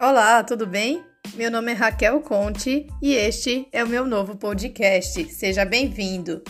Olá, tudo bem? Meu nome é Raquel Conte e este é o meu novo podcast. Seja bem-vindo!